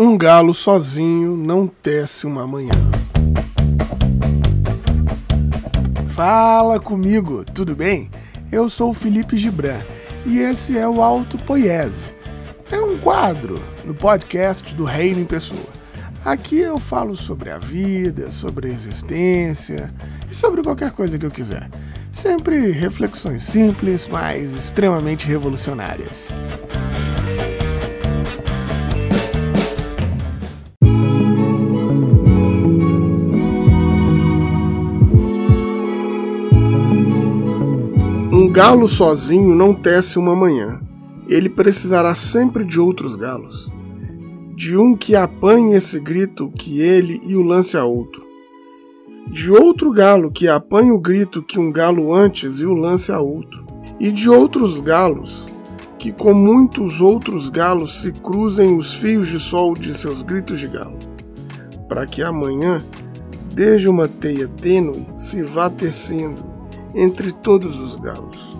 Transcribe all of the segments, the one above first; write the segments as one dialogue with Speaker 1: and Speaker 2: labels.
Speaker 1: Um galo sozinho não tece uma manhã. Fala comigo, tudo bem? Eu sou o Felipe Gibran e esse é o Alto Poiese. É um quadro no podcast do Reino em Pessoa. Aqui eu falo sobre a vida, sobre a existência e sobre qualquer coisa que eu quiser. Sempre reflexões simples, mas extremamente revolucionárias. Um galo sozinho não tece uma manhã. Ele precisará sempre de outros galos. De um que apanhe esse grito que ele e o lance a outro. De outro galo que apanhe o grito que um galo antes e o lance a outro. E de outros galos que com muitos outros galos se cruzem os fios de sol de seus gritos de galo, para que amanhã, desde uma teia tênue, se vá tecendo entre todos os galos.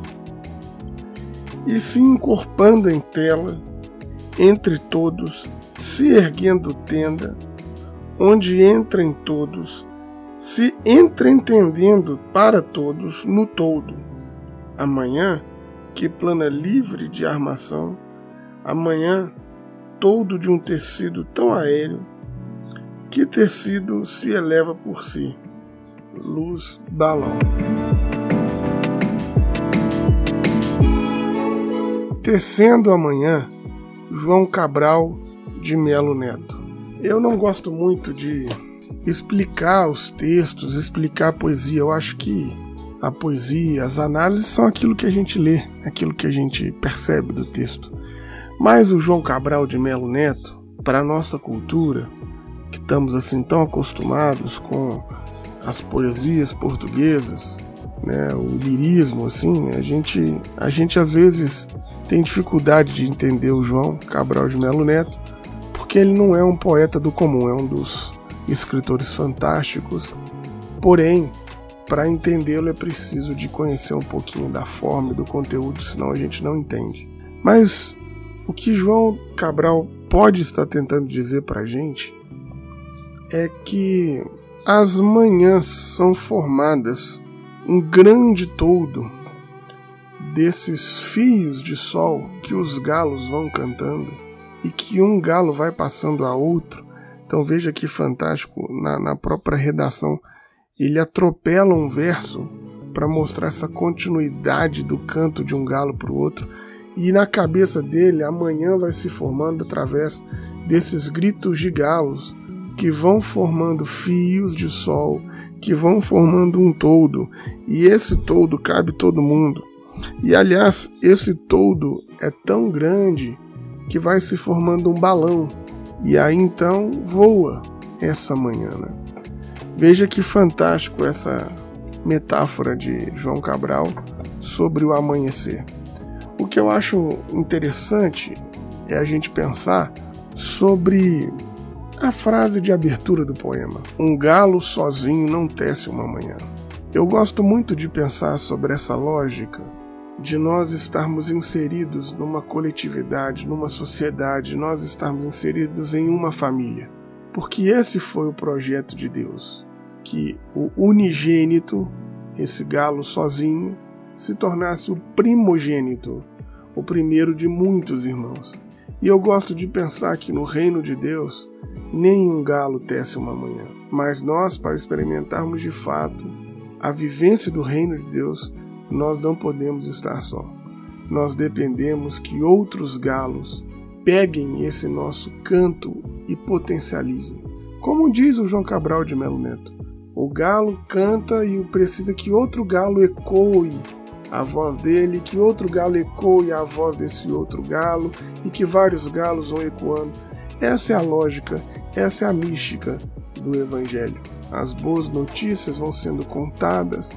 Speaker 1: E se encorpando em tela, entre todos, se erguendo tenda, onde entrem todos, se entreentendendo para todos no todo. Amanhã, que plana livre de armação, amanhã, todo de um tecido tão aéreo, que tecido se eleva por si. Luz balão. Tecendo amanhã, João Cabral de Melo Neto. Eu não gosto muito de explicar os textos, explicar a poesia. Eu acho que a poesia, as análises são aquilo que a gente lê, aquilo que a gente percebe do texto. Mas o João Cabral de Melo Neto, para a nossa cultura, que estamos assim tão acostumados com as poesias portuguesas, né, o lirismo assim, a gente a gente às vezes tem dificuldade de entender o João Cabral de Melo Neto, porque ele não é um poeta do comum, é um dos escritores fantásticos. Porém, para entendê-lo é preciso de conhecer um pouquinho da forma e do conteúdo, senão a gente não entende. Mas o que João Cabral pode estar tentando dizer para a gente é que as manhãs são formadas um grande todo desses fios de sol que os galos vão cantando e que um galo vai passando a outro. Então veja que fantástico na, na própria redação. Ele atropela um verso para mostrar essa continuidade do canto de um galo para o outro. E na cabeça dele, amanhã vai se formando através desses gritos de galos que vão formando fios de sol, que vão formando um todo. E esse todo cabe todo mundo. E aliás, esse todo é tão grande que vai se formando um balão. E aí então voa essa manhã. Né? Veja que fantástico essa metáfora de João Cabral sobre o amanhecer. O que eu acho interessante é a gente pensar sobre a frase de abertura do poema: Um galo sozinho não tece uma manhã. Eu gosto muito de pensar sobre essa lógica de nós estarmos inseridos numa coletividade, numa sociedade, nós estarmos inseridos em uma família. Porque esse foi o projeto de Deus, que o unigênito, esse galo sozinho, se tornasse o primogênito, o primeiro de muitos irmãos. E eu gosto de pensar que no reino de Deus, nenhum galo tece uma manhã. Mas nós, para experimentarmos de fato a vivência do reino de Deus, nós não podemos estar só. Nós dependemos que outros galos peguem esse nosso canto e potencializem. Como diz o João Cabral de Melo Neto, o galo canta e precisa que outro galo ecoe a voz dele, que outro galo ecoe a voz desse outro galo e que vários galos vão ecoando. Essa é a lógica, essa é a mística do Evangelho. As boas notícias vão sendo contadas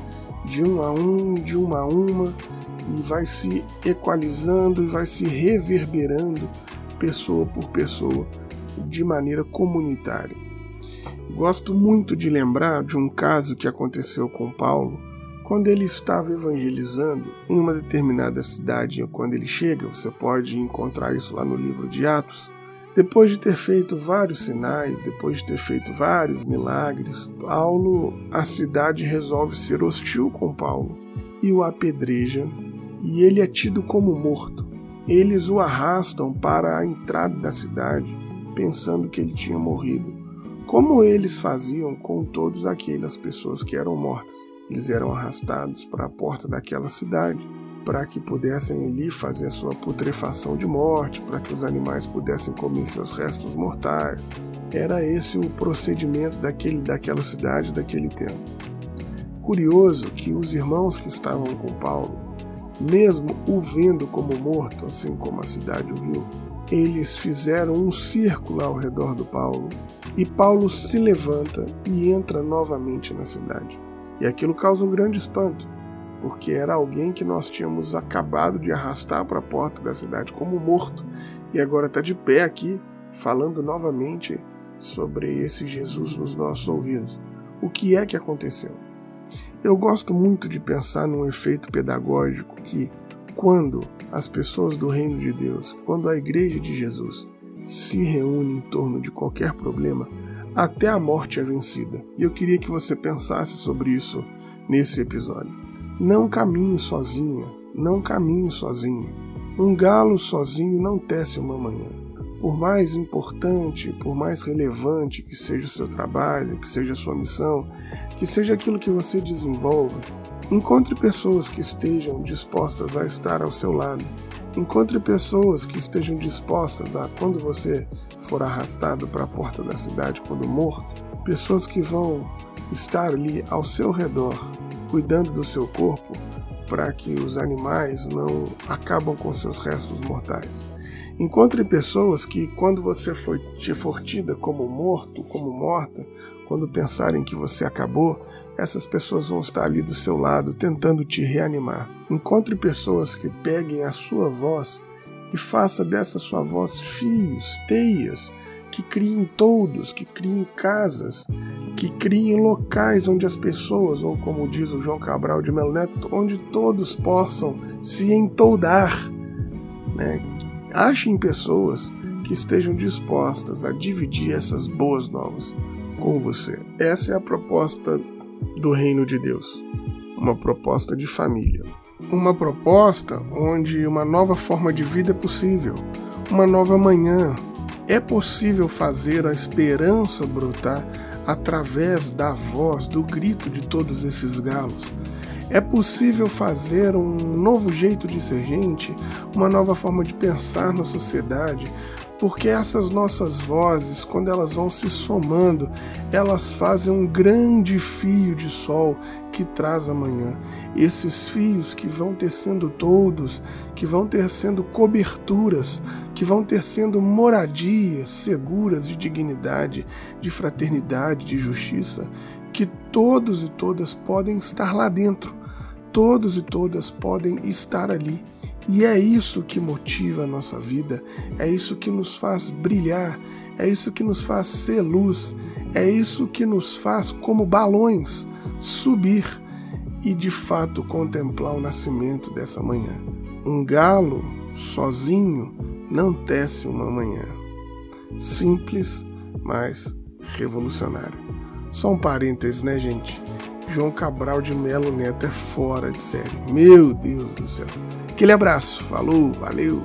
Speaker 1: de um a um, de uma a uma, e vai se equalizando e vai se reverberando pessoa por pessoa de maneira comunitária. Gosto muito de lembrar de um caso que aconteceu com Paulo quando ele estava evangelizando em uma determinada cidade. Quando ele chega, você pode encontrar isso lá no livro de Atos. Depois de ter feito vários sinais, depois de ter feito vários milagres, Paulo, a cidade resolve ser hostil com Paulo e o apedreja, e ele é tido como morto. Eles o arrastam para a entrada da cidade, pensando que ele tinha morrido, como eles faziam com todas aquelas pessoas que eram mortas. Eles eram arrastados para a porta daquela cidade para que pudessem ali fazer sua putrefação de morte, para que os animais pudessem comer seus restos mortais. Era esse o procedimento daquele, daquela cidade, daquele tempo. Curioso que os irmãos que estavam com Paulo, mesmo o vendo como morto, assim como a cidade o viu, eles fizeram um círculo ao redor do Paulo e Paulo se levanta e entra novamente na cidade. E aquilo causa um grande espanto porque era alguém que nós tínhamos acabado de arrastar para a porta da cidade como morto e agora está de pé aqui falando novamente sobre esse Jesus nos nossos ouvidos. O que é que aconteceu? Eu gosto muito de pensar num efeito pedagógico que, quando as pessoas do reino de Deus, quando a igreja de Jesus se reúne em torno de qualquer problema, até a morte é vencida. E eu queria que você pensasse sobre isso nesse episódio. Não caminhe sozinha, não caminhe sozinho. Um galo sozinho não tece uma manhã. Por mais importante, por mais relevante que seja o seu trabalho, que seja a sua missão, que seja aquilo que você desenvolve, encontre pessoas que estejam dispostas a estar ao seu lado. Encontre pessoas que estejam dispostas a, quando você for arrastado para a porta da cidade quando morto, pessoas que vão estar ali ao seu redor cuidando do seu corpo para que os animais não acabam com seus restos mortais. Encontre pessoas que, quando você for, te tida como morto, como morta, quando pensarem que você acabou, essas pessoas vão estar ali do seu lado tentando te reanimar. Encontre pessoas que peguem a sua voz e faça dessa sua voz fios, teias, que criem todos, que criem casas, que criem locais onde as pessoas, ou como diz o João Cabral de Melo Neto, onde todos possam se entoldar. Né? Achem pessoas que estejam dispostas a dividir essas boas novas com você. Essa é a proposta do reino de Deus, uma proposta de família. Uma proposta onde uma nova forma de vida é possível, uma nova manhã, é possível fazer a esperança brotar através da voz, do grito de todos esses galos. É possível fazer um novo jeito de ser gente, uma nova forma de pensar na sociedade, porque essas nossas vozes, quando elas vão se somando, elas fazem um grande fio de sol que traz amanhã. Esses fios que vão tecendo todos, que vão tecendo coberturas, que vão tecendo moradias seguras de dignidade, de fraternidade, de justiça, que todos e todas podem estar lá dentro, todos e todas podem estar ali e é isso que motiva a nossa vida, é isso que nos faz brilhar, é isso que nos faz ser luz, é isso que nos faz, como balões, subir e de fato contemplar o nascimento dessa manhã. Um galo sozinho não tece uma manhã. Simples, mas revolucionário. Só um parênteses, né, gente? João Cabral de Melo Neto é fora de série. Meu Deus do céu. Aquele abraço. Falou, valeu.